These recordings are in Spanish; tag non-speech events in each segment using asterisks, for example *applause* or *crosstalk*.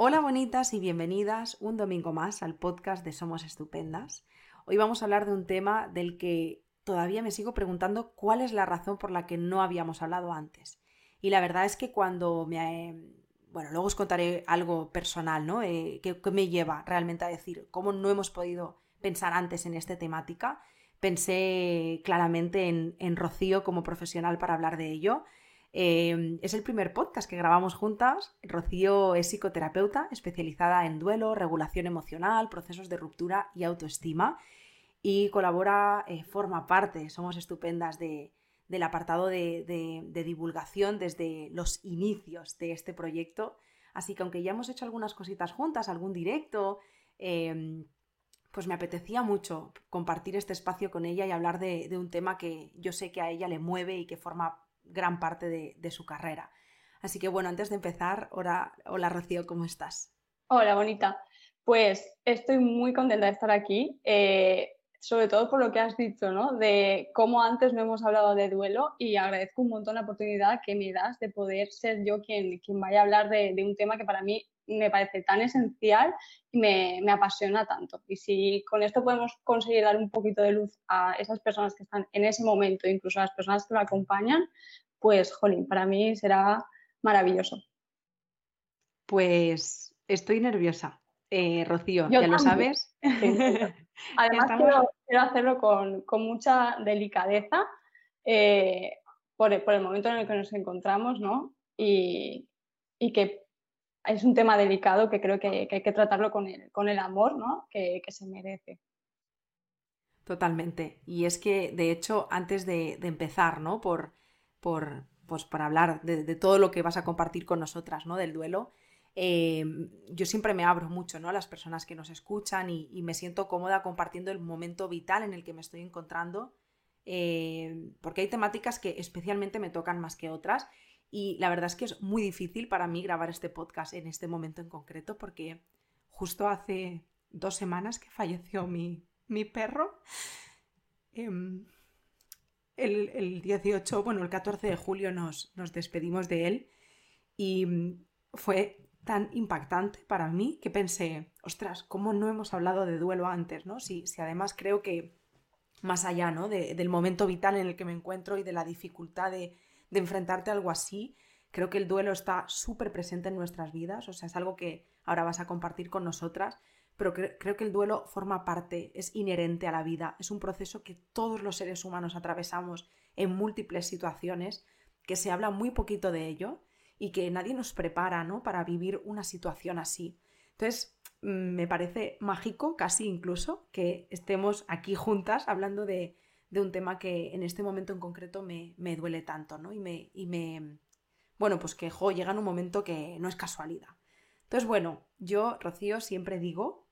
Hola bonitas y bienvenidas un domingo más al podcast de Somos Estupendas. Hoy vamos a hablar de un tema del que todavía me sigo preguntando cuál es la razón por la que no habíamos hablado antes. Y la verdad es que cuando me... Bueno, luego os contaré algo personal, ¿no? Eh, que, me lleva realmente a decir cómo no hemos podido pensar antes en esta temática. Pensé claramente en, en Rocío como profesional para hablar de ello Em, es el primer podcast que grabamos juntas. Rocío es psicoterapeuta especializada en duelo, regulación emocional, procesos de ruptura y autoestima. Y colabora, eh, forma parte, somos estupendas del apartado de, divulgación desde los inicios de este proyecto. Así que aunque ya hemos hecho algunas cositas juntas, algún directo, em, pues me apetecía mucho compartir este espacio con ella y hablar de, un tema que yo sé que a ella le mueve y que forma gran parte de, su carrera. Así que bueno, antes de empezar, hola, hola Rocío, ¿cómo estás? Hola, bonita. Pues estoy muy contenta de estar aquí, eh, sobre todo por lo que has dicho, ¿no? De cómo antes no hemos hablado de duelo y agradezco un montón la oportunidad que me das de poder ser yo quien, vaya a hablar de, un tema que para mí me parece tan esencial y me, me, apasiona tanto. Y si con esto podemos conseguir dar un poquito de luz a esas personas que están en ese momento, incluso a las personas que lo acompañan, pues, jolín, para mí será maravilloso. Pues estoy nerviosa. Eh, Rocío, ya lo sabes. *laughs* *laughs* Además, quiero, hacerlo con, mucha delicadeza eh, por, el momento en el que nos encontramos, ¿no? Y, que es un tema delicado que creo que, hay que tratarlo con el, con el amor ¿no? que, se merece. Totalmente. Y es que, de hecho, antes de, de empezar, ¿no? Por, por, pues, para hablar de, todo lo que vas a compartir con nosotras, ¿no? Del duelo. Eh, yo siempre me abro mucho ¿no? a las personas que nos escuchan y, me siento cómoda compartiendo el momento vital en el que me estoy encontrando, eh, porque hay temáticas que especialmente me tocan más que otras y la verdad es que es muy difícil para mí grabar este podcast en este momento en concreto porque justo hace dos semanas que falleció mi, mi perro. Em, el, 18, bueno, el 14 de julio nos, nos despedimos de él y mm, fue tan impactante para mí que pensé, ostras, ¿cómo no hemos hablado de duelo antes? ¿no? Si, si además creo que más allá ¿no? del momento vital en el que me encuentro y de la dificultad de, de enfrentarte a algo así, creo que el duelo está súper presente en nuestras vidas, o sea, es algo que ahora vas a compartir con nosotras, pero creo que el duelo forma parte, es inherente a la vida, es un proceso que todos los seres humanos atravesamos en múltiples situaciones, que se habla muy poquito de ello y que nadie nos prepara ¿no? para vivir una situación así. Entonces, mm, me parece mágico, casi incluso, que estemos aquí juntas hablando de, un tema que en este momento en concreto me, duele tanto, ¿no? Y me, y me, bueno, pues que llega en un momento que no es casualidad. Entonces, bueno, yo, Rocío, siempre digo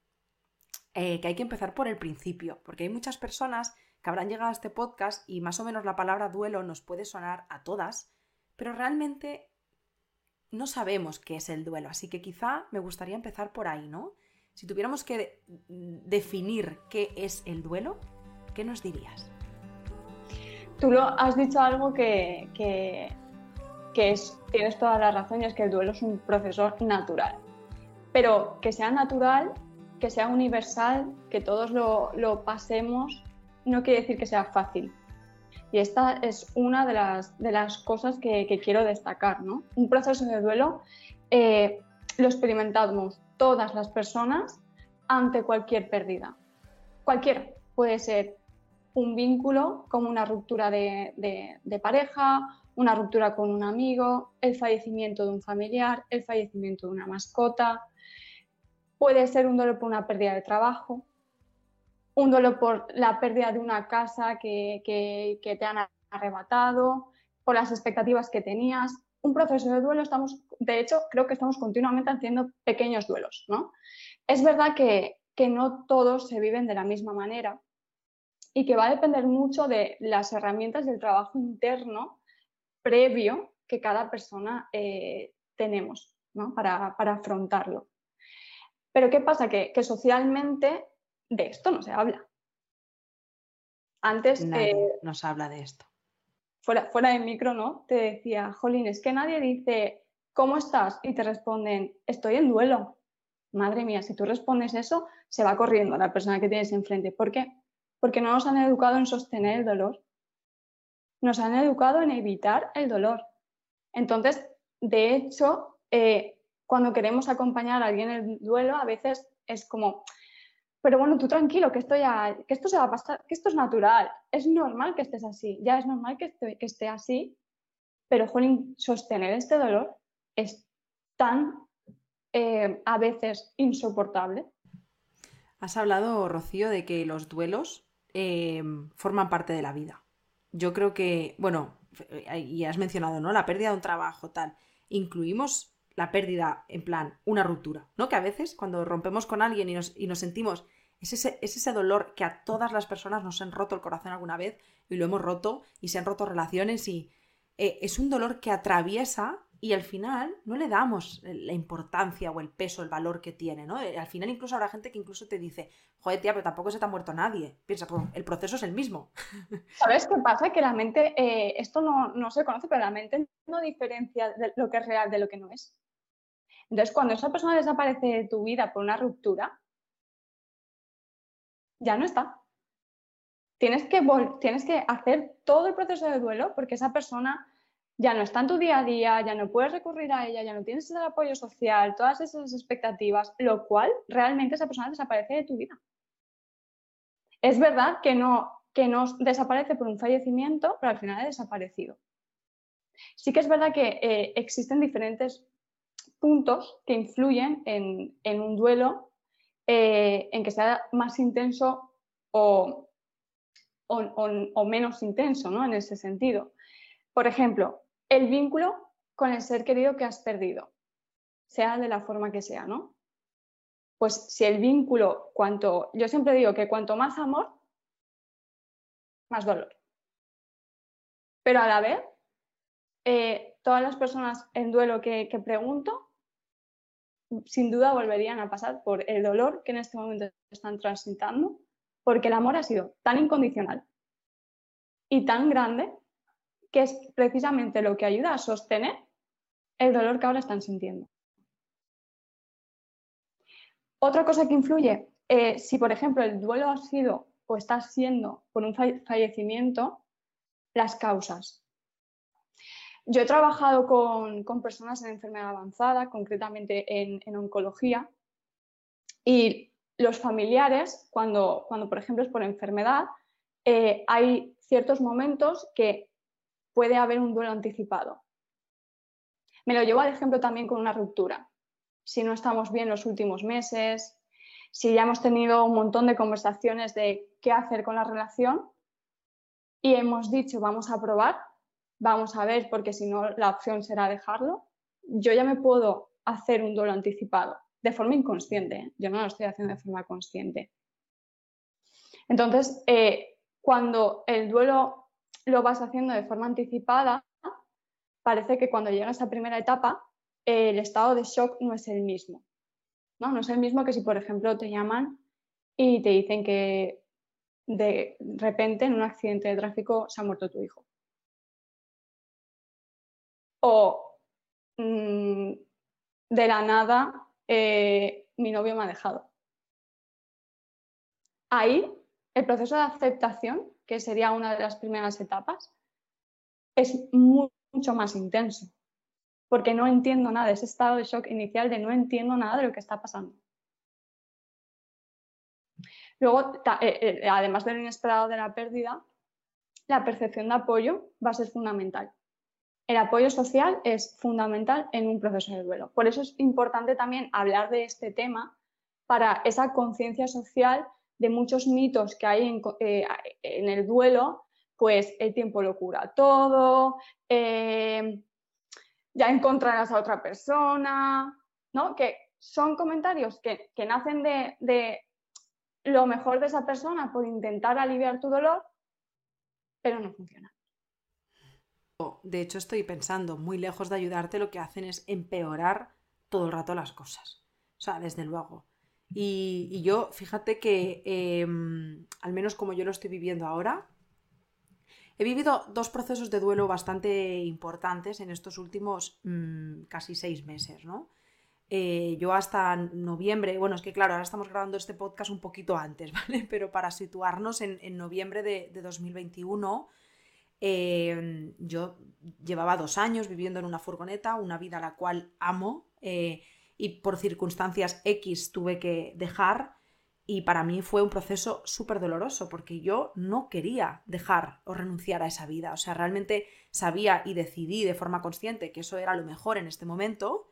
eh, que hay que empezar por el principio, porque hay muchas personas que habrán llegado a este podcast y más o menos la palabra duelo nos puede sonar a todas, pero realmente no sabemos qué es el duelo, así que quizá me gustaría empezar por ahí, ¿no? Si tuviéramos que definir qué es el duelo, ¿qué nos dirías? Tú lo has dicho algo que, que, es, tienes toda la razón y es que el duelo es un proceso natural. Pero que sea natural que sea universal, que todos lo, pasemos, no quiere decir que sea fácil. Y esta es una de las, de las cosas que, quiero destacar. ¿no? Un proceso de duelo eh, lo experimentamos todas las personas ante cualquier pérdida. Cualquiera. Puede ser un vínculo como una ruptura de, de pareja, una ruptura con un amigo, el fallecimiento de un familiar, el fallecimiento de una mascota, Puede ser un dolor por una pérdida de trabajo, un dolor por la pérdida de una casa que, te han arrebatado, por las expectativas que tenías. Un proceso de duelo, estamos, de hecho, creo que estamos continuamente haciendo pequeños duelos. ¿no? Es verdad que, no todos se viven de la misma manera y que va a depender mucho de las herramientas del trabajo interno previo que cada persona eh, tenemos para, para afrontarlo. Pero ¿qué pasa? Que, socialmente de esto no se habla. Antes nadie eh, nos habla de esto. Fuera, fuera de micro, ¿no? Te decía, Jolín, es que nadie dice ¿cómo estás? Y te responden, estoy en duelo. Madre mía, si tú respondes eso, se va corriendo la persona que tienes enfrente. ¿Por qué? Porque no nos han educado en sostener el dolor. Nos han educado en evitar el dolor. Entonces, de hecho, eh, cuando queremos acompañar a alguien en el duelo, a veces es como, pero bueno, tú tranquilo, que esto, ya, que esto se va a pasar, que esto es natural, es normal que estés así, ya es normal que, esté, que esté así, pero jolín, sostener este dolor es tan eh, a veces insoportable. Has hablado, Rocío, de que los duelos eh, forman parte de la vida. Yo creo que, bueno, y has mencionado, ¿no? La pérdida de un trabajo, tal. Incluimos la pérdida en plan una ruptura, ¿no? Que a veces cuando rompemos con alguien y nos, y nos sentimos, es ese, es ese, dolor que a todas las personas nos han roto el corazón alguna vez y lo hemos roto y se han roto relaciones y eh, es un dolor que atraviesa y al final no le damos la importancia o el peso, el valor que tiene, ¿no? Eh, al final incluso habrá gente que incluso te dice, joder, tía, pero tampoco se te ha muerto nadie. Piensa, pues el proceso es el mismo. *laughs* ¿Sabes qué pasa? Que la mente, eh, esto no, no, se conoce, pero la mente no diferencia de lo que es real de lo que no es. Entonces, cuando esa persona desaparece de tu vida por una ruptura, ya no está. Tienes que, tienes que hacer todo el proceso de duelo porque esa persona ya no está en tu día a día, ya no puedes recurrir a ella, ya no tienes el apoyo social, todas esas expectativas, lo cual realmente esa persona desaparece de tu vida. Es verdad que no, que no desaparece por un fallecimiento, pero al final ha desaparecido. Sí que es verdad que eh, existen diferentes puntos que influyen en, un duelo eh, en que sea más intenso o, o, menos intenso, ¿no? En ese sentido. Por ejemplo, el vínculo con el ser querido que has perdido, sea de la forma que sea, ¿no? Pues si el vínculo, cuanto, yo siempre digo que cuanto más amor, más dolor. Pero a la vez, eh, todas las personas en duelo que pregunto, sin duda volverían a pasar por el dolor que en este momento están transitando, porque el amor ha sido tan incondicional y tan grande que es precisamente lo que ayuda a sostener el dolor que ahora están sintiendo. Otra cosa que influye, eh, si por ejemplo el duelo ha sido o está siendo por un fallecimiento, las causas. Yo he trabajado con, personas en enfermedad avanzada, concretamente en, oncología, y los familiares, cuando, cuando, por ejemplo es por enfermedad, eh, hay ciertos momentos que puede haber un duelo anticipado. Me lo llevo al ejemplo también con una ruptura. Si no estamos bien los últimos meses, si ya hemos tenido un montón de conversaciones de qué hacer con la relación y hemos dicho vamos a probar, vamos a ver porque si no la opción será dejarlo, yo ya me puedo hacer un duelo anticipado de forma inconsciente. ¿eh? Yo no lo estoy haciendo de forma consciente. Entonces, eh, cuando el duelo lo vas haciendo de forma anticipada, parece que cuando llega a esa primera etapa, el estado de shock no es el mismo. ¿no? no es el mismo que si, por ejemplo, te llaman y te dicen que de repente en un accidente de tráfico se ha muerto tu hijo. Mm, de la nada eh, mi novio me ha dejado. Ahí el proceso de aceptación que sería una de las primeras etapas, es mucho más intenso, porque no entiendo nada, ese estado de shock inicial de no entiendo nada de lo que está pasando. Luego, eh, eh, además del inesperado de la pérdida, la percepción de apoyo va a ser fundamental. El apoyo social es fundamental en un proceso de duelo. Por eso es importante también hablar de este tema para esa conciencia social de muchos mitos que hay en, eh, el duelo, pues el tiempo lo cura todo, eh, ya encontrarás a otra persona, ¿no? Que son comentarios que, nacen de, lo mejor de esa persona por intentar aliviar tu dolor, pero no funciona. De hecho, estoy pensando, muy lejos de ayudarte, lo que hacen es empeorar todo el rato las cosas. O sea, desde luego. Y, yo, fíjate que, em, al menos como yo lo estoy viviendo ahora, He vivido dos procesos de duelo bastante importantes en estos últimos mm, casi seis meses, ¿no? Eh, yo hasta noviembre, bueno, es que claro, ahora estamos grabando este podcast un poquito antes, *laughs* ¿vale? Pero para situarnos en, noviembre de, 2021, em, yo llevaba dos años viviendo en una furgoneta, una vida a la cual amo eh, y por circunstancias X tuve que dejar y para mí fue un proceso súper doloroso porque yo no quería dejar o renunciar a esa vida. O sea, realmente sabía y decidí de forma consciente que eso era lo mejor en este momento,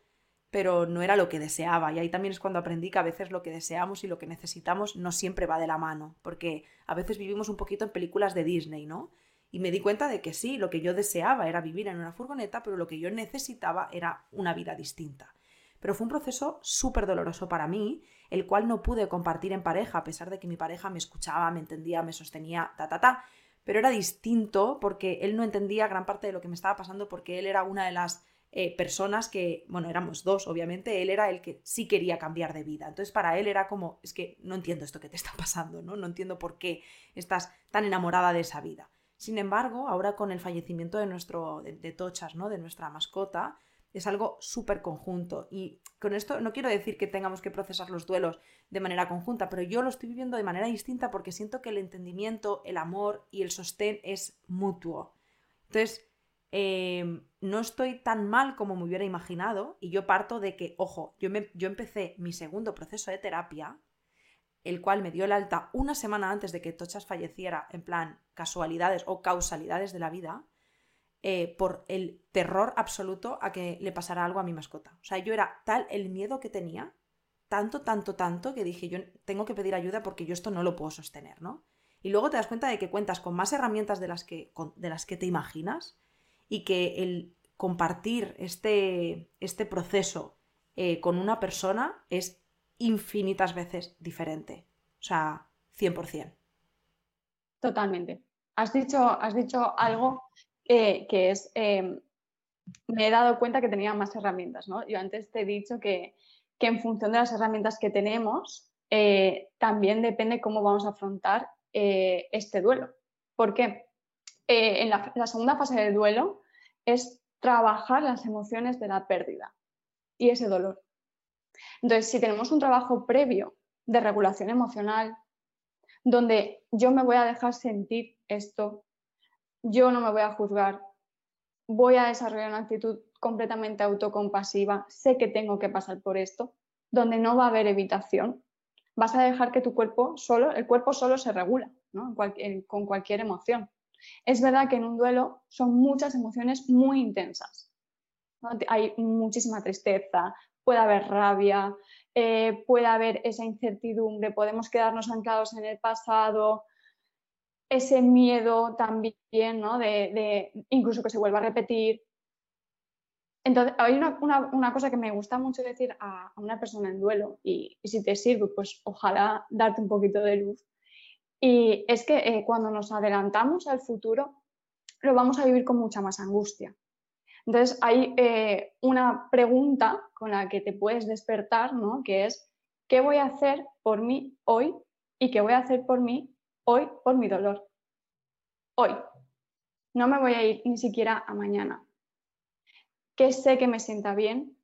pero no era lo que deseaba. Y ahí también es cuando aprendí que a veces lo que deseamos y lo que necesitamos no siempre va de la mano, porque a veces vivimos un poquito en películas de Disney, ¿no? Y me di cuenta de que sí, lo que yo deseaba era vivir en una furgoneta, pero lo que yo necesitaba era una vida distinta. Pero fue un proceso súper doloroso para mí el cual no pude compartir en pareja, a pesar de que mi pareja me escuchaba, me entendía, me sostenía, ta, ta, ta. Pero era distinto porque él no entendía gran parte de lo que me estaba pasando porque él era una de las eh, personas que, bueno, éramos dos, obviamente, él era el que sí quería cambiar de vida. Entonces para él era como, es que no entiendo esto que te está pasando, ¿no? No entiendo por qué estás tan enamorada de esa vida. Sin embargo, ahora con el fallecimiento de nuestro, de Tochas, ¿no? De nuestra mascota, es algo súper conjunto. Y con esto no quiero decir que tengamos que procesar los duelos de manera conjunta, pero yo lo estoy viviendo de manera distinta porque siento que el entendimiento, el amor y el sostén es mutuo. Entonces, em, no estoy tan mal como me hubiera imaginado y yo parto de que, ojo, yo, me, yo empecé mi segundo proceso de terapia, el cual me dio el alta una semana antes de que Tochas falleciera, en plan casualidades o causalidades de la vida, eh, por el terror absoluto a que le pasara algo a mi mascota. O sea, yo era tal el miedo que tenía, tanto, tanto, tanto, que dije, yo tengo que pedir ayuda porque yo esto no lo puedo sostener, ¿no? Y luego te das cuenta de que cuentas con más herramientas de las que, de las que te imaginas y que el compartir este, este proceso eh, con una persona es infinitas veces diferente. O sea, 100%. Totalmente. Has dicho, has dicho algo eh, que es, em, me he dado cuenta que tenía más herramientas, ¿no? Yo antes te he dicho que, en función de las herramientas que tenemos, eh, también depende cómo vamos a afrontar eh, este duelo. ¿Por qué? en la, la segunda fase del duelo es trabajar las emociones de la pérdida y ese dolor. Entonces, si tenemos un trabajo previo de regulación emocional, donde yo me voy a dejar sentir esto, yo no me voy a juzgar, voy a desarrollar una actitud completamente autocompasiva, sé que tengo que pasar por esto, donde no va a haber evitación. Vas a dejar que tu cuerpo solo, el cuerpo solo se regula con cualquier emoción. Es verdad que en un duelo son muchas emociones muy intensas. Hay muchísima tristeza, puede haber rabia, eh, puede haber esa incertidumbre, podemos quedarnos anclados en el pasado, ese miedo también, ¿no? De, incluso que se vuelva a repetir. Entonces, hay una, cosa que me gusta mucho decir a, una persona en duelo, y, si te sirve, pues ojalá darte un poquito de luz. Y es que eh, cuando nos adelantamos al futuro, lo vamos a vivir con mucha más angustia. Entonces, hay eh, una pregunta con la que te puedes despertar, ¿no? Que es, ¿qué voy a hacer por mí hoy y qué voy a hacer por mí hoy por mi dolor. Hoy. No me voy a ir ni siquiera a mañana. ¿Qué sé que me sienta bien?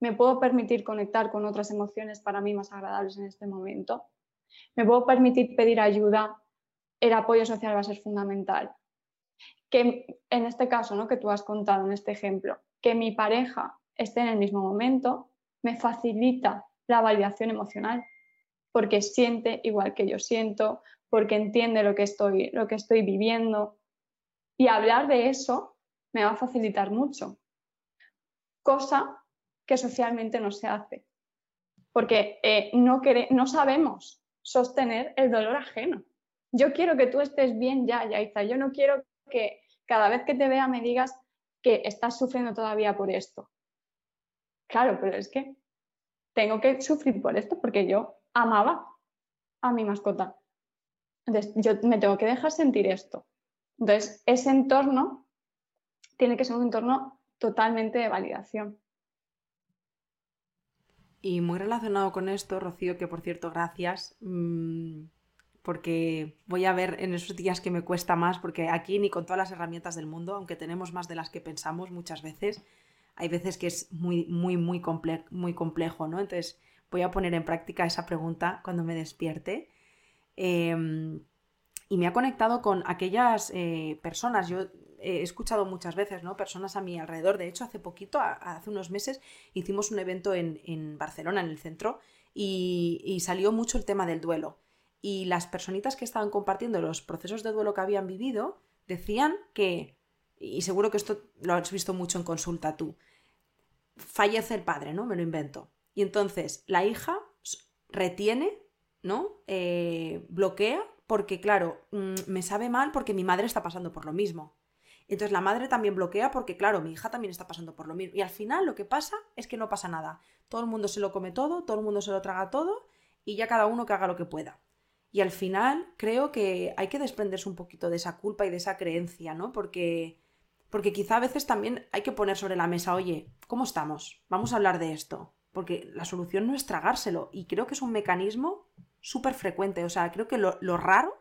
¿Me puedo permitir conectar con otras emociones para mí más agradables en este momento? ¿Me puedo permitir pedir ayuda? El apoyo social va a ser fundamental. Que en este caso, ¿no? que tú has contado en este ejemplo, que mi pareja esté en el mismo momento, me facilita la validación emocional, porque siente igual que yo siento, porque entiende lo que estoy, lo que estoy viviendo. Y hablar de eso me va a facilitar mucho, cosa que socialmente no se hace, porque eh, no, no sabemos sostener el dolor ajeno. Yo quiero que tú estés bien ya, Yaiza. Yo no quiero que cada vez que te vea me digas que estás sufriendo todavía por esto. Claro, pero es que tengo que sufrir por esto porque yo amaba a mi mascota. Entonces, yo me tengo que dejar sentir esto. Entonces, ese entorno tiene que ser un entorno totalmente de validación. Y muy relacionado con esto, Rocío, que por cierto, gracias, mm, porque voy a ver en esos días que me cuesta más, porque aquí ni con todas las herramientas del mundo, aunque tenemos más de las que pensamos muchas veces, hay veces que es muy, muy, muy, muy complejo, ¿no? Entonces voy a poner en práctica esa pregunta cuando me despierte. Em, y me ha conectado con aquellas eh, personas, yo he escuchado muchas veces, ¿no? Personas a mi alrededor. De hecho, hace poquito, hace unos meses, hicimos un evento en, Barcelona, en el centro, y, salió mucho el tema del duelo. Y las personitas que estaban compartiendo los procesos de duelo que habían vivido decían que, y seguro que esto lo has visto mucho en consulta tú, fallece el padre, ¿no? Me lo invento. Y entonces la hija retiene, ¿no? Eh, bloquea, porque claro, mm, me sabe mal porque mi madre está pasando por lo mismo. Entonces la madre también bloquea porque, claro, mi hija también está pasando por lo mismo. Y al final lo que pasa es que no pasa nada. Todo el mundo se lo come todo, todo el mundo se lo traga todo y ya cada uno que haga lo que pueda. Y al final creo que hay que desprenderse un poquito de esa culpa y de esa creencia, ¿no? Porque, porque quizá a veces también hay que poner sobre la mesa, oye, ¿cómo estamos? Vamos a hablar de esto. Porque la solución no es tragárselo. Y creo que es un mecanismo súper frecuente. O sea, creo que lo, lo raro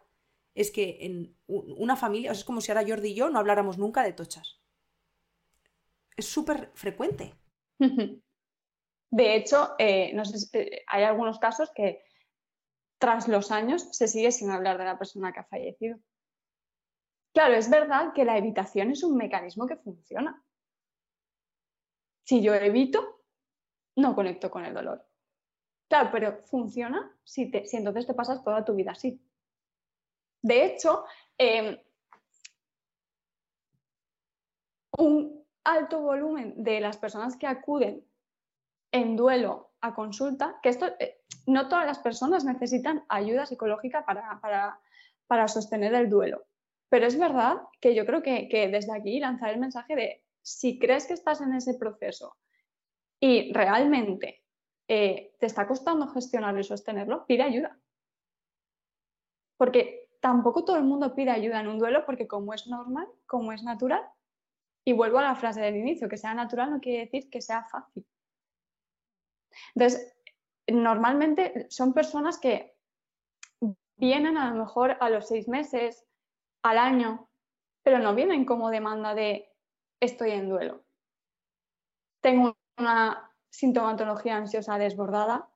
es que en una familia, o sea, es como si ahora Jordi y yo no habláramos nunca de tochas. Es súper frecuente. *laughs* De hecho, eh, eh, hay algunos casos que tras los años se sigue sin hablar de la persona que ha fallecido. Claro, es verdad que la evitación es un mecanismo que funciona. Si yo evito, no conecto con el dolor. Claro, pero funciona si, si entonces te pasas toda tu vida así. De hecho, em, un alto volumen de las personas que acuden en duelo a consulta, que esto, eh, no todas las personas necesitan ayuda psicológica para, sostener el duelo, pero es verdad que yo creo que, desde aquí lanzar el mensaje de si crees que estás en ese proceso y realmente eh, te está costando gestionarlo y sostenerlo, pide ayuda. Porque tampoco todo el mundo pide ayuda en un duelo porque como es normal, como es natural, y vuelvo a la frase del inicio, que sea natural no quiere decir que sea fácil. Entonces, normalmente son personas que vienen a lo mejor a los seis meses, al año, pero no vienen como demanda de estoy en duelo. Tengo una sintomatología ansiosa desbordada,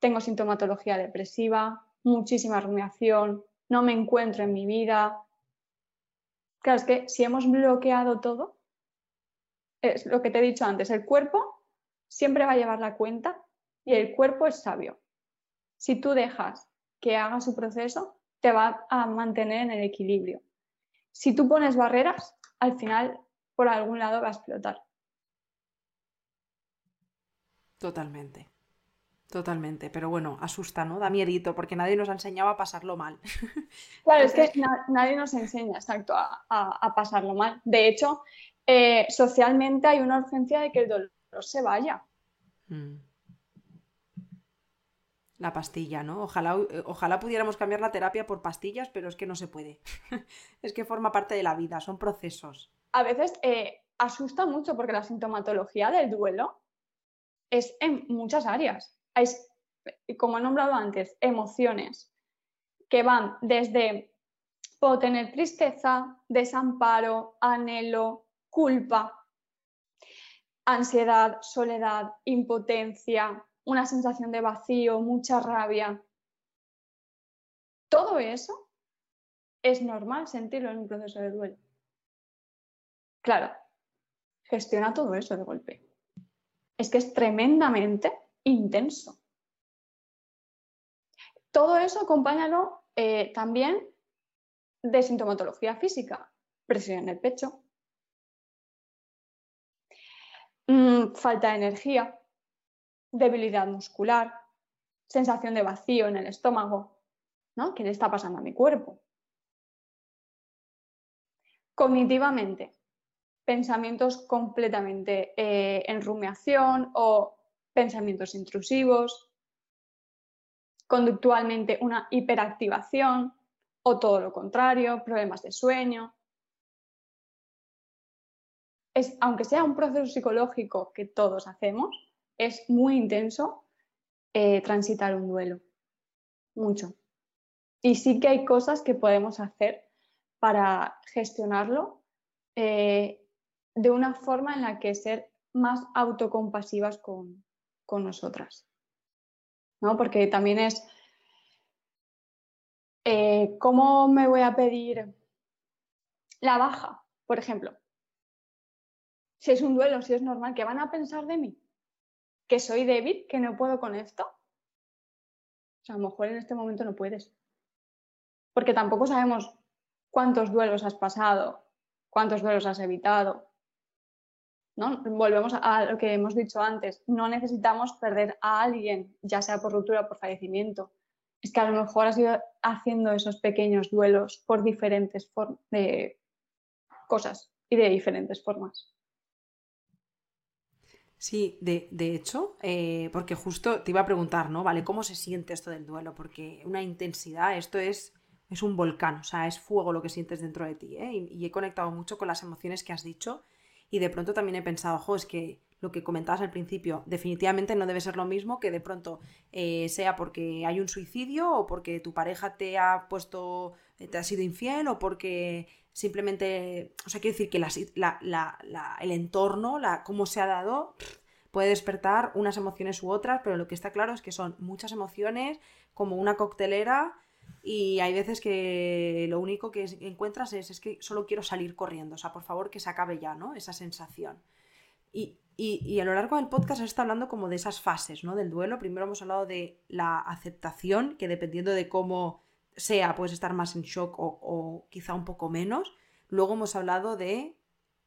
tengo sintomatología depresiva, muchísima rumiación, no me encuentro en mi vida. Claro, es que si hemos bloqueado todo, es lo que te he dicho antes, el cuerpo siempre va a llevar la cuenta y el cuerpo es sabio. Si tú dejas que haga su proceso, te va a mantener en el equilibrio. Si tú pones barreras, al final por algún lado va a explotar. Totalmente. Totalmente, pero bueno, asusta, ¿no? Da miedito, porque nadie nos ha enseñado a pasarlo mal. *laughs* Claro, es que nadie nos enseña, exacto, a, pasarlo mal. De hecho, eh, socialmente hay una urgencia de que el dolor se vaya. Mm. La pastilla, ¿no? Ojalá, eh, ojalá pudiéramos cambiar la terapia por pastillas, pero es que no se puede. *laughs* es que forma parte de la vida, son procesos. A veces eh, asusta mucho porque la sintomatología del duelo es en muchas áreas hay, como he nombrado antes, emociones que van desde, puedo tener tristeza, desamparo, anhelo, culpa, ansiedad, soledad, impotencia, una sensación de vacío, mucha rabia. Todo eso es normal sentirlo en un proceso de duelo. Claro, gestiona todo eso de golpe. Es que es tremendamente intenso. Todo eso acompáñalo eh, también de sintomatología física, presión en el pecho, mm, falta de energía, debilidad muscular, sensación de vacío en el estómago, ¿no? ¿Qué le está pasando a mi cuerpo? Cognitivamente, pensamientos completamente eh, en rumiación o pensamientos intrusivos, conductualmente una hiperactivación o todo lo contrario, problemas de sueño. Es, aunque sea un proceso psicológico que todos hacemos, es muy intenso eh, transitar un duelo. Mucho. Y sí que hay cosas que podemos hacer para gestionarlo eh, de una forma en la que ser más autocompasivas con, con nosotras. ¿no? Porque también es, eh, ¿cómo me voy a pedir la baja, por ejemplo? Si es un duelo, si es normal, ¿qué van a pensar de mí? ¿Que soy débil? ¿Que no puedo con esto? O sea, a lo mejor en este momento no puedes. Porque tampoco sabemos cuántos duelos has pasado, cuántos duelos has evitado. ¿no? Volvemos a lo que hemos dicho antes, no necesitamos perder a alguien, ya sea por ruptura o por fallecimiento. Es que a lo mejor has ido haciendo esos pequeños duelos por diferentes cosas y de diferentes formas. Sí, de, hecho, eh, porque justo te iba a preguntar, ¿no? Vale, ¿cómo se siente esto del duelo? Porque una intensidad, esto es, es un volcán, o sea, es fuego lo que sientes dentro de ti, ¿eh? y, he conectado mucho con las emociones que has dicho y de pronto también he pensado, ojo, es que lo que comentabas al principio, definitivamente no debe ser lo mismo que de pronto eh, sea porque hay un suicidio o porque tu pareja te ha puesto, te ha sido infiel o porque simplemente, o sea, quiero decir que el entorno, la, cómo se ha dado, puede despertar unas emociones u otras, pero lo que está claro es que son muchas emociones, como una coctelera, y hay veces que lo único que encuentras es, es que solo quiero salir corriendo, o sea, por favor que se acabe ya, ¿no? Esa sensación. Y, y, a lo largo del podcast se está hablando como de esas fases, ¿no? Del duelo. Primero hemos hablado de la aceptación, que dependiendo de cómo sea, puedes estar más en shock o, quizá un poco menos. Luego hemos hablado de...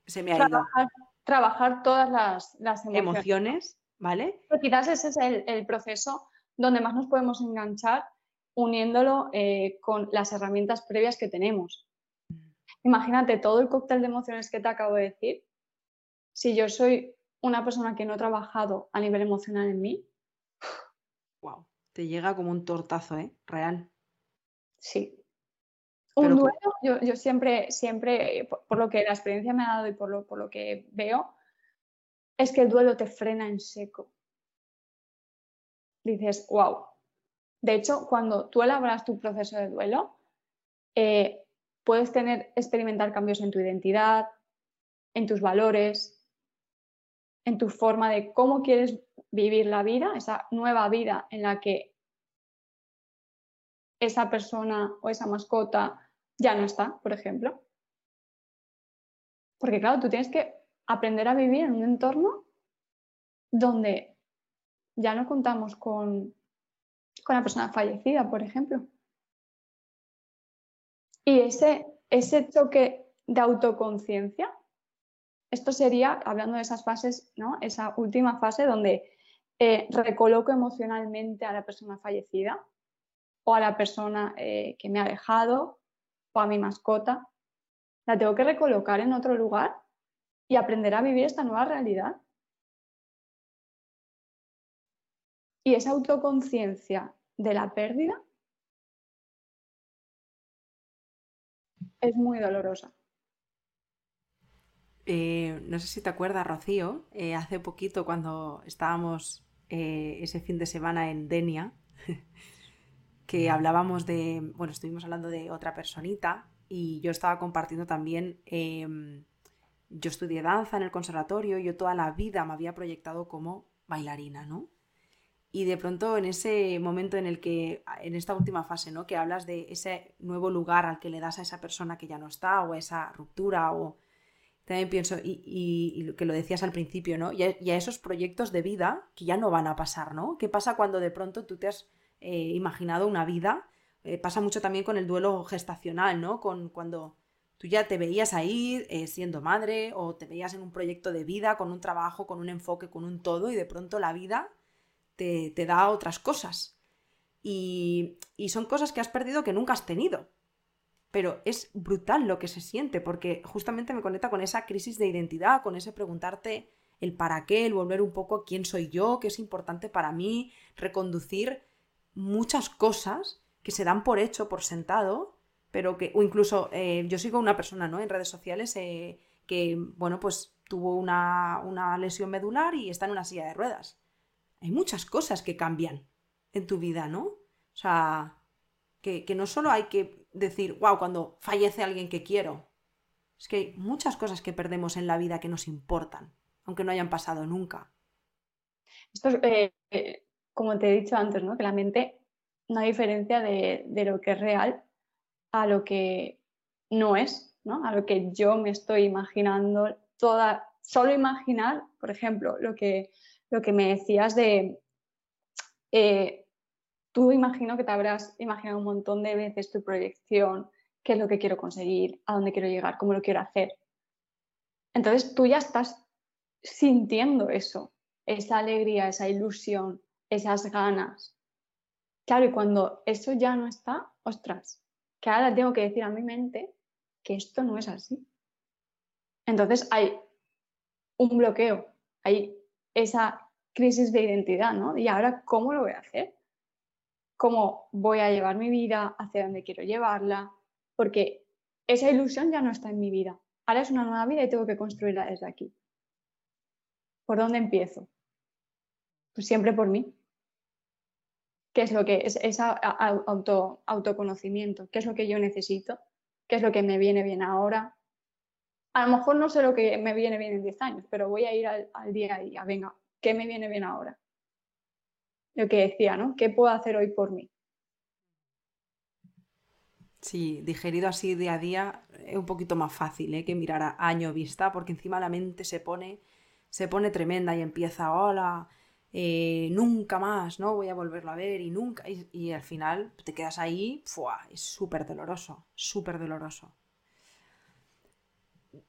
Se me ha trabajar, ido. Trabajar todas las, las emociones. ¿vale? Pero quizás ese es el, el, proceso donde más nos podemos enganchar uniéndolo eh, con las herramientas previas que tenemos. Imagínate todo el cóctel de emociones que te acabo de decir. Si yo soy una persona que no ha trabajado a nivel emocional en mí. Wow, te llega como un tortazo, ¿eh? Real. Sí. Un duelo, yo, siempre, siempre, por, lo que la experiencia me ha dado y por lo, por lo que veo, es que el duelo te frena en seco. Dices, wow. De hecho, cuando tú elabras tu proceso de duelo, eh, puedes tener, experimentar cambios en tu identidad, en tus valores, en tu forma de cómo quieres vivir la vida, esa nueva vida en la que esa persona o esa mascota ya no está, por ejemplo. Porque claro, tú tienes que aprender a vivir en un entorno donde ya no contamos con, con la persona fallecida, por ejemplo. Y ese, ese choque de autoconciencia, esto sería, hablando de esas fases, ¿no? esa última fase donde eh, recoloco emocionalmente a la persona fallecida o a la persona eh, que me ha dejado o a mi mascota. La tengo que recolocar en otro lugar y aprender a vivir esta nueva realidad. Y esa autoconciencia de la pérdida es muy dolorosa. Eh, no sé si te acuerdas, Rocío, eh, hace poquito cuando estábamos ese fin de semana en Denia, *laughs* que hablábamos de, bueno, estuvimos hablando de otra personita y yo estaba compartiendo también, em, yo estudié danza en el conservatorio, yo toda la vida me había proyectado como bailarina, ¿no? Y de pronto en ese momento en el que, en esta última fase, ¿no? Que hablas de ese nuevo lugar al que le das a esa persona que ya no está o esa ruptura o... También pienso, y, y, que lo decías al principio, ¿no? Y a, esos proyectos de vida que ya no van a pasar, ¿no? ¿Qué pasa cuando de pronto tú te has eh, imaginado una vida. Eh, pasa mucho también con el duelo gestacional, ¿no? Con cuando tú ya te veías ahí eh, siendo madre o te veías en un proyecto de vida, con un trabajo, con un enfoque, con un todo y de pronto la vida te, te da otras cosas. Y, y son cosas que has perdido que nunca has tenido. Pero es brutal lo que se siente porque justamente me conecta con esa crisis de identidad, con ese preguntarte el para qué, el volver un poco a quién soy yo, qué es importante para mí, reconducir muchas cosas que se dan por hecho, por sentado, pero que, o incluso eh, yo sigo una persona ¿no? en redes sociales eh, que, bueno, pues tuvo una, lesión medular y está en una silla de ruedas. Hay muchas cosas que cambian en tu vida, ¿no? O sea, que, que no solo hay que decir, wow, cuando fallece alguien que quiero. Es que hay muchas cosas que perdemos en la vida que nos importan, aunque no hayan pasado nunca. Esto es, eh, eh, como te he dicho antes, ¿no? que la mente no hay diferencia de, de, lo que es real a lo que no es, ¿no? a lo que yo me estoy imaginando. Toda, solo imaginar, por ejemplo, lo que, lo que me decías de... Eh, tú imagino que te habrás imaginado un montón de veces tu proyección, qué es lo que quiero conseguir, a dónde quiero llegar, cómo lo quiero hacer. Entonces tú ya estás sintiendo eso, esa alegría, esa ilusión, esas ganas. Claro, y cuando eso ya no está, ostras, que ahora tengo que decir a mi mente que esto no es así. Entonces hay un bloqueo, hay esa crisis de identidad, ¿no? Y ahora, ¿cómo lo voy a hacer? cómo voy a llevar mi vida, hacia dónde quiero llevarla, porque esa ilusión ya no está en mi vida. Ahora es una nueva vida y tengo que construirla desde aquí. ¿Por dónde empiezo? Pues siempre por mí. ¿Qué es lo que es ese auto, autoconocimiento? ¿Qué es lo que yo necesito? ¿Qué es lo que me viene bien ahora? A lo mejor no sé lo que me viene bien en 10 años, pero voy a ir al, al día a día. Venga, ¿qué me viene bien ahora? lo que decía, ¿no? ¿Qué puedo hacer hoy por mí? Sí, digerido así día a día es un poquito más fácil ¿eh? que mirar a año vista, porque encima la mente se pone, se pone tremenda y empieza, hola, eh, nunca más, ¿no? Voy a volverlo a ver y nunca. Y, al final te quedas ahí, es súper doloroso, súper doloroso.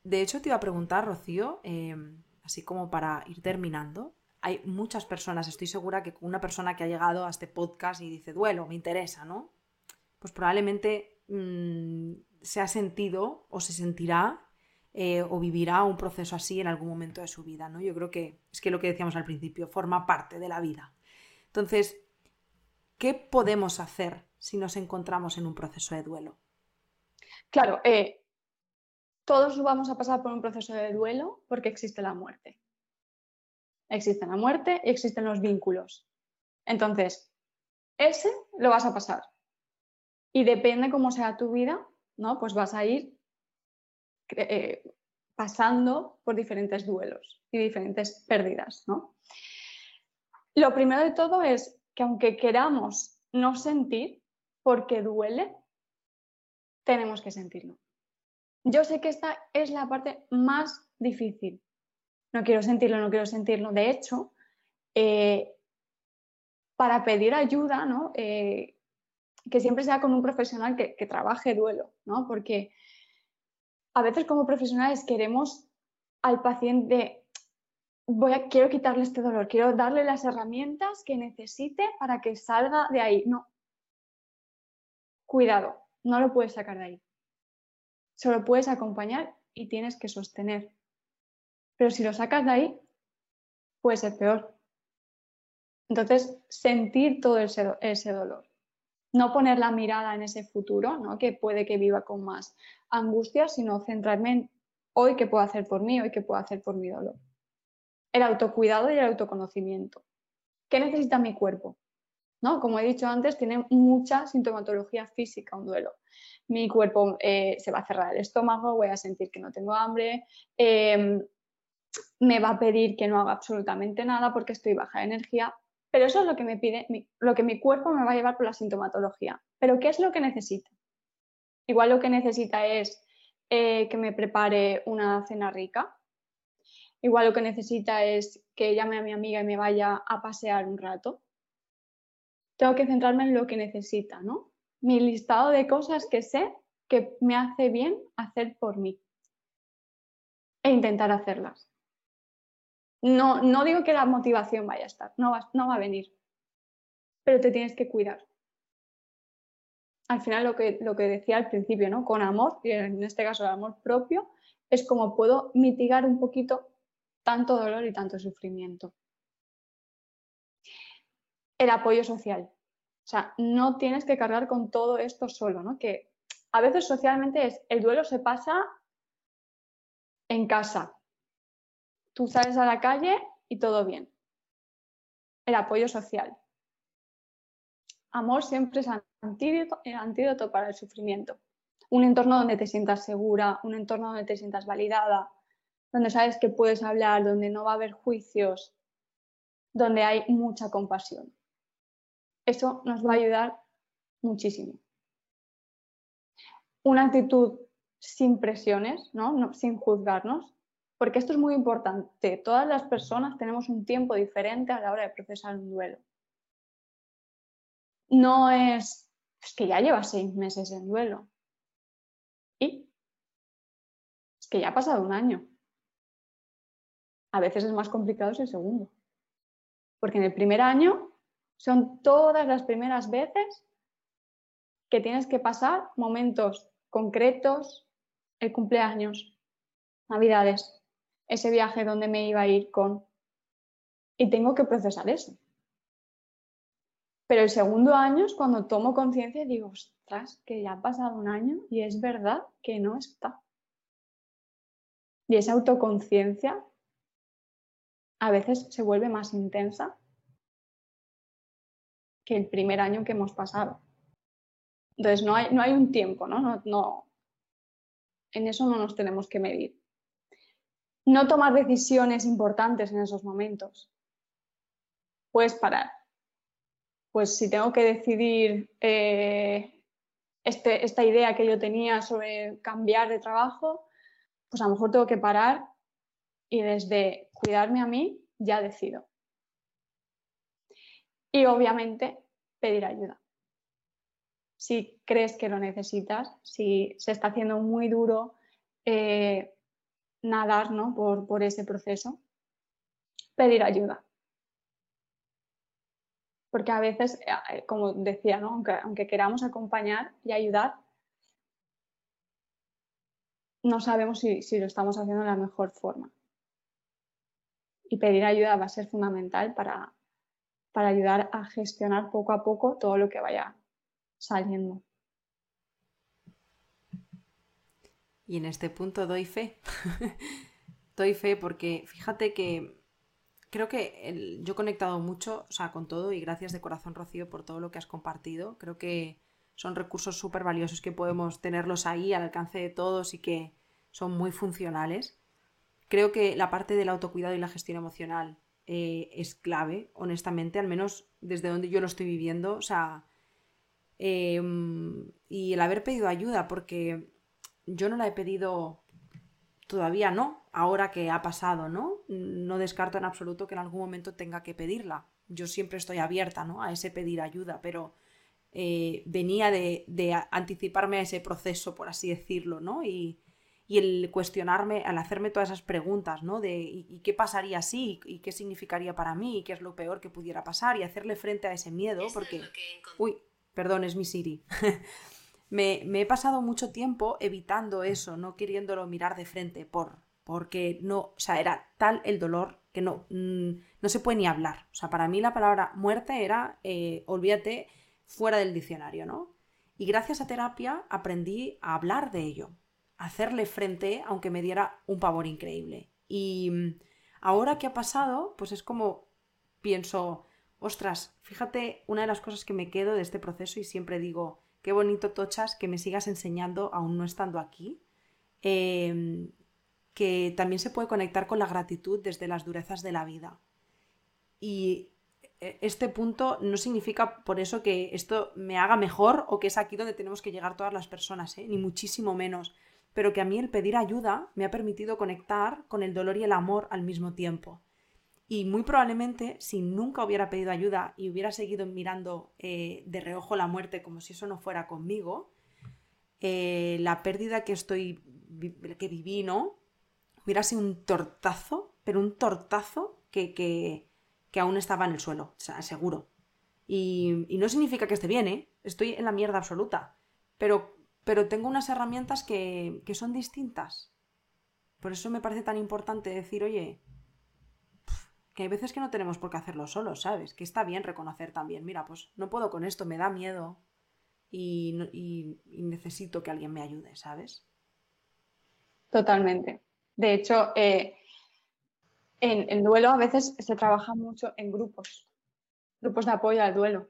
De hecho, te iba a preguntar, Rocío, eh, así como para ir terminando, hay muchas personas, estoy segura que una persona que ha llegado a este podcast y dice, duelo, me interesa, ¿no? Pues probablemente mm, se ha sentido o se sentirá eh, o vivirá un proceso así en algún momento de su vida, ¿no? Yo creo que es que lo que decíamos al principio, forma parte de la vida. Entonces, ¿qué podemos hacer si nos encontramos en un proceso de duelo? Claro, eh, todos vamos a pasar por un proceso de duelo porque existe la muerte. Existe la muerte y existen los vínculos. Entonces, ese lo vas a pasar. Y depende cómo sea tu vida, ¿no? Pues vas a ir eh, pasando por diferentes duelos y diferentes pérdidas, ¿no? Lo primero de todo es que aunque queramos no sentir, porque duele, tenemos que sentirlo. Yo sé que esta es la parte más difícil, no quiero sentirlo, no quiero sentirlo. De hecho, eh, para pedir ayuda, ¿no? Eh, que siempre sea con un profesional que, trabaje duelo, ¿no? porque a veces como profesionales queremos al paciente, voy a, quiero quitarle este dolor, quiero darle las herramientas que necesite para que salga de ahí. No, cuidado, no lo puedes sacar de ahí. Solo puedes acompañar y tienes que sostener. Pero si lo sacas de ahí, puede ser peor. Entonces, sentir todo ese, ese dolor. No poner la mirada en ese futuro, ¿no? que puede que viva con más angustia, sino centrarme en hoy qué puedo hacer por mí, hoy qué puedo hacer por mi dolor. El autocuidado y el autoconocimiento. ¿Qué necesita mi cuerpo? ¿No? Como he dicho antes, tiene mucha sintomatología física un duelo. Mi cuerpo eh, se va a cerrar el estómago, voy a sentir que no tengo hambre, em, me va a pedir que no haga absolutamente nada porque estoy baja de energía, pero eso es lo que me pide, lo que mi cuerpo me va a llevar por la sintomatología. Pero ¿qué es lo que necesita? Igual lo que necesita es eh, que me prepare una cena rica. Igual lo que necesita es que llame a mi amiga y me vaya a pasear un rato. Tengo que centrarme en lo que necesita, ¿no? Mi listado de cosas que sé que me hace bien hacer por mí e intentar hacerlas. No, no digo que la motivación vaya a estar, no va, no va a venir, pero te tienes que cuidar. Al final lo que, lo que decía al principio, ¿no? Con amor, y en este caso el amor propio, es como puedo mitigar un poquito tanto dolor y tanto sufrimiento. El apoyo social. O sea, no tienes que cargar con todo esto solo, ¿no? Que a veces socialmente es, el duelo se pasa en casa, Tú sales a la calle y todo bien. El apoyo social. amor siempre es antídoto, antídoto para el sufrimiento. Un entorno donde te sientas segura, un entorno donde te sientas validada, donde sabes que puedes hablar, donde no va a haber juicios, donde hay mucha compasión. Eso nos va a ayudar muchísimo. Una actitud sin presiones, ¿no? sin juzgarnos, porque esto es muy importante. Todas las personas tenemos un tiempo diferente a la hora de procesar un duelo. No es, es que ya lleva seis meses en duelo. ¿Y? Es que ya ha pasado un año. A veces es más complicado el segundo. Porque en el primer año son todas las primeras veces que tienes que pasar momentos concretos, el cumpleaños, navidades, ese viaje donde me iba a ir con... Y tengo que procesar eso. Pero el segundo año es cuando tomo conciencia y digo, ostras, que ya ha pasado un año y es verdad que no está. Y esa autoconciencia a veces se vuelve más intensa que el primer año que hemos pasado. Entonces no hay, no hay un tiempo, ¿no? No, no En eso no nos tenemos que medir. No tomar decisiones importantes en esos momentos. Puedes parar. Pues si tengo que decidir eh, este, esta idea que yo tenía sobre cambiar de trabajo, pues a lo mejor tengo que parar y desde cuidarme a mí ya decido. Y obviamente pedir ayuda. Si crees que lo necesitas, si se está haciendo muy duro eh, nadar ¿no? por, ese proceso, pedir ayuda. Porque a veces, eh, como decía, aunque, queramos acompañar y ayudar, no sabemos si, lo estamos haciendo de la mejor forma y pedir ayuda va a ser fundamental para ayudar a gestionar poco a poco todo lo que vaya saliendo. Y en este punto doy fe. *laughs* doy fe porque fíjate que creo que yo he conectado mucho o sea, con todo y gracias de corazón, Rocío, por todo lo que has compartido. Creo que son recursos súper valiosos que podemos tenerlos ahí al alcance de todos y que son muy funcionales. Creo que la parte del autocuidado y la gestión emocional eh, es clave, honestamente, al menos desde donde yo lo estoy viviendo. O sea, em, y el haber pedido ayuda, porque yo no la he pedido todavía, ¿no? Ahora que ha pasado, ¿no? No descarto en absoluto que en algún momento tenga que pedirla. Yo siempre estoy abierta, ¿no? A ese pedir ayuda, pero eh, venía de, de, anticiparme a ese proceso, por así decirlo, ¿no? Y, y el cuestionarme, al hacerme todas esas preguntas, ¿no? De ¿y, qué pasaría si? ¿Y qué significaría para mí? ¿Y qué es lo peor que pudiera pasar? Y hacerle frente a ese miedo, porque... Uy, perdón, es mi Siri. *laughs* me, he pasado mucho tiempo evitando eso, no queriéndolo mirar de frente, por, porque no, o sea, era tal el dolor que no, mm, no se puede ni hablar. O sea, para mí la palabra muerte era, eh, olvídate, fuera del diccionario, ¿no? Y gracias a terapia aprendí a hablar de ello, hacerle frente, aunque me diera un pavor increíble. Y mm, ahora que ha pasado, pues es como pienso, ostras, fíjate, una de las cosas que me quedo de este proceso y siempre digo, qué bonito, Tochas, que me sigas enseñando, aún no estando aquí, em, que también se puede conectar con la gratitud desde las durezas de la vida. Y e, este punto no significa por eso que esto me haga mejor o que es aquí donde tenemos que llegar todas las personas, ¿eh? ni muchísimo menos pero que a mí el pedir ayuda me ha permitido conectar con el dolor y el amor al mismo tiempo. Y muy probablemente, si nunca hubiera pedido ayuda y hubiera seguido mirando eh, de reojo la muerte como si eso no fuera conmigo, eh, la pérdida que estoy que viví, ¿no? Hubiera sido un tortazo, pero un tortazo que, que, que aún estaba en el suelo, seguro. Y, y, no significa que esté bien, ¿eh? Estoy en la mierda absoluta. Pero pero tengo unas herramientas que, son distintas. Por eso me parece tan importante decir, oye, que hay veces que no tenemos por qué hacerlo solos, ¿sabes? Que está bien reconocer también, mira, pues no puedo con esto, me da miedo y, necesito que alguien me ayude, ¿sabes? Totalmente. De hecho, eh, en el duelo a veces se trabaja mucho en grupos, grupos de apoyo al duelo.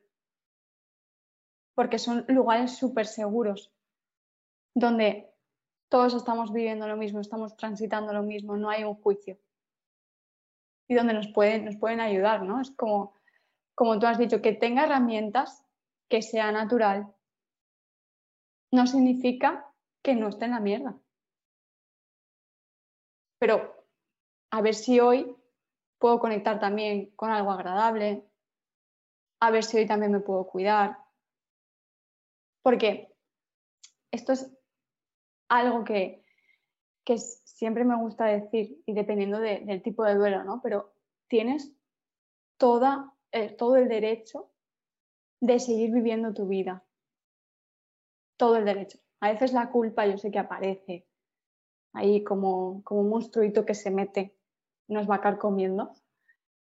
porque son lugares súper seguros, donde todos estamos viviendo lo mismo, estamos transitando lo mismo, no hay un juicio. Y donde nos pueden, nos pueden ayudar, ¿no? Es como, como tú has dicho, que tenga herramientas, que sea natural, no significa que no esté en la mierda. Pero a ver si hoy puedo conectar también con algo agradable, a ver si hoy también me puedo cuidar. Porque esto es algo que, siempre me gusta decir, y dependiendo del tipo de duelo, ¿no? Pero tienes toda, eh, todo el derecho de seguir viviendo tu vida. Todo el derecho. A veces la culpa yo sé que aparece ahí como, como un monstruito que se mete, nos va a comiendo,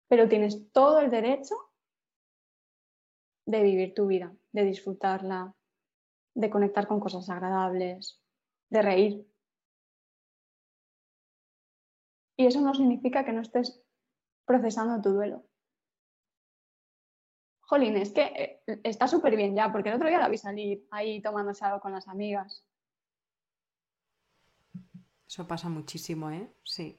pero tienes todo el derecho de vivir tu vida, de disfrutarla, de conectar con cosas agradables, de reír. Y eso no significa que no estés procesando tu duelo. Jolín, es que eh, está súper bien ya, porque el otro día la vi salir ahí tomándose algo con las amigas. Eso pasa muchísimo, ¿eh? Sí.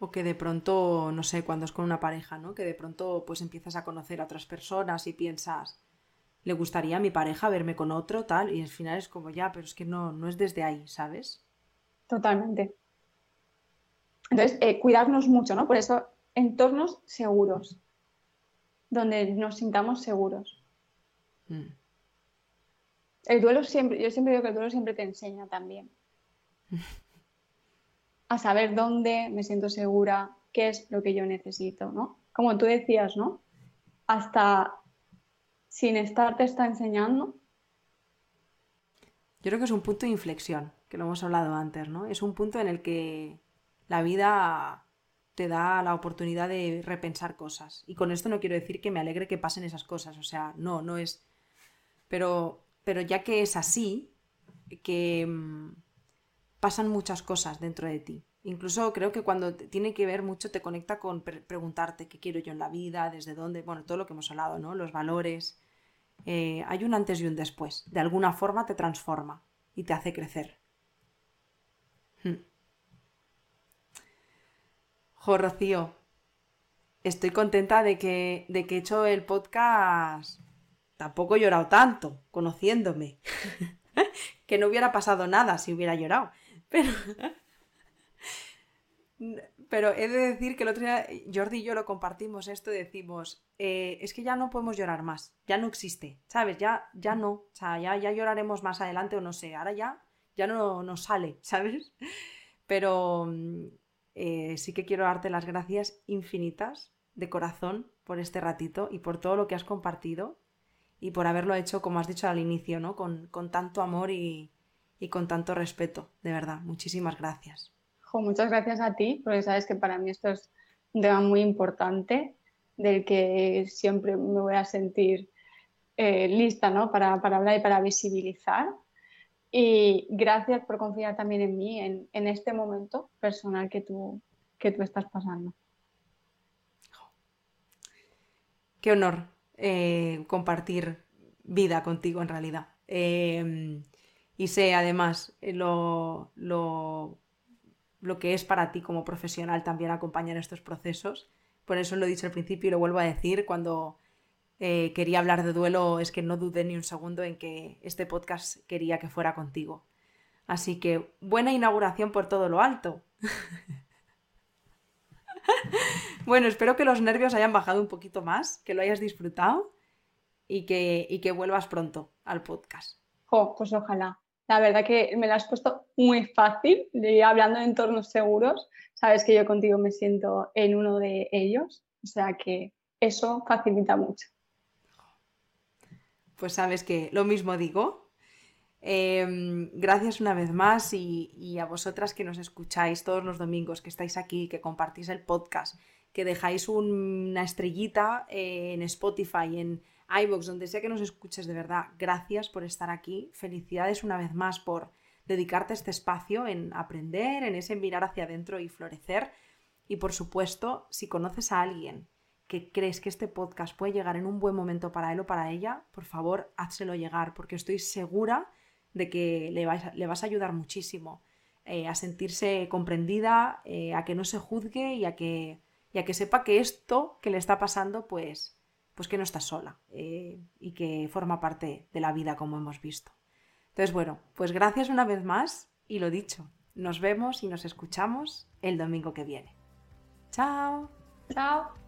O que de pronto, no sé, cuando es con una pareja, ¿no? Que de pronto pues empiezas a conocer a otras personas y piensas, le gustaría a mi pareja verme con otro, tal, y al final es como ya, pero es que no, no es desde ahí, ¿sabes? Totalmente. Entonces, eh, cuidarnos mucho, ¿no? Por eso, entornos seguros, donde nos sintamos seguros. Mm. El duelo siempre, yo siempre digo que el duelo siempre te enseña también. *laughs* a saber dónde me siento segura, qué es lo que yo necesito, ¿no? Como tú decías, ¿no? Hasta sin estar te está enseñando? Yo creo que es un punto de inflexión, que lo hemos hablado antes, ¿no? Es un punto en el que la vida te da la oportunidad de repensar cosas. Y con esto no quiero decir que me alegre que pasen esas cosas, o sea, no, no es... Pero, pero ya que es así, que mm, pasan muchas cosas dentro de ti. Incluso creo que cuando tiene que ver mucho te conecta con preguntarte qué quiero yo en la vida, desde dónde, bueno, todo lo que hemos hablado, ¿no? Los valores, eh, hay un antes y un después. De alguna forma te transforma y te hace crecer. Hmm. Jo, Rocío, estoy contenta de que, de que he hecho el podcast. Tampoco he llorado tanto, conociéndome. *laughs* que no hubiera pasado nada si hubiera llorado. Pero. *laughs* Pero he de decir que el otro día Jordi y yo lo compartimos esto y decimos, eh, es que ya no podemos llorar más, ya no existe, ¿sabes? Ya, ya no, o sea, ya, ya lloraremos más adelante o no sé, ahora ya, ya no nos sale, *laughs* ¿sabes? Pero eh, sí que quiero darte las gracias infinitas de corazón por este ratito y por todo lo que has compartido y por haberlo hecho, como has dicho al inicio, ¿no? Con, con tanto amor y, y con tanto respeto, de verdad, muchísimas gracias muchas gracias a ti, porque sabes que para mí esto es un tema muy importante, del que siempre me voy a sentir eh, lista ¿no? para, hablar y para visibilizar. Y gracias por confiar también en mí, en, este momento personal que tú, que tú estás pasando. Qué honor eh, compartir vida contigo en realidad. Eh, y sé además lo, lo lo que es para ti como profesional también acompañar estos procesos. Por eso lo he dicho al principio y lo vuelvo a decir, cuando eh, quería hablar de duelo es que no dudé ni un segundo en que este podcast quería que fuera contigo. Así que buena inauguración por todo lo alto. *laughs* bueno, espero que los nervios hayan bajado un poquito más, que lo hayas disfrutado y que, y que vuelvas pronto al podcast. Oh, pues ojalá. La verdad que me la has puesto muy fácil, y hablando de entornos seguros, sabes que yo contigo me siento en uno de ellos, o sea que eso facilita mucho. Pues sabes que lo mismo digo. Em, gracias una vez más y, a vosotras que nos escucháis todos los domingos, que estáis aquí, que compartís el podcast, que dejáis una estrellita en Spotify, en iVoox, donde sea que nos escuches de verdad, gracias por estar aquí. Felicidades una vez más por dedicarte este espacio en aprender, en ese mirar hacia adentro y florecer. Y por supuesto, si conoces a alguien que crees que este podcast puede llegar en un buen momento para él o para ella, por favor, házselo llegar, porque estoy segura de que le vas, a ayudar muchísimo eh, a sentirse comprendida, eh, a que no se juzgue y a que, a que sepa que esto que le está pasando, pues, pues que no está sola eh, y que forma parte de la vida, como hemos visto. Entonces, bueno, pues gracias una vez más y lo dicho, nos vemos y nos escuchamos el domingo que viene. Chao. Chao.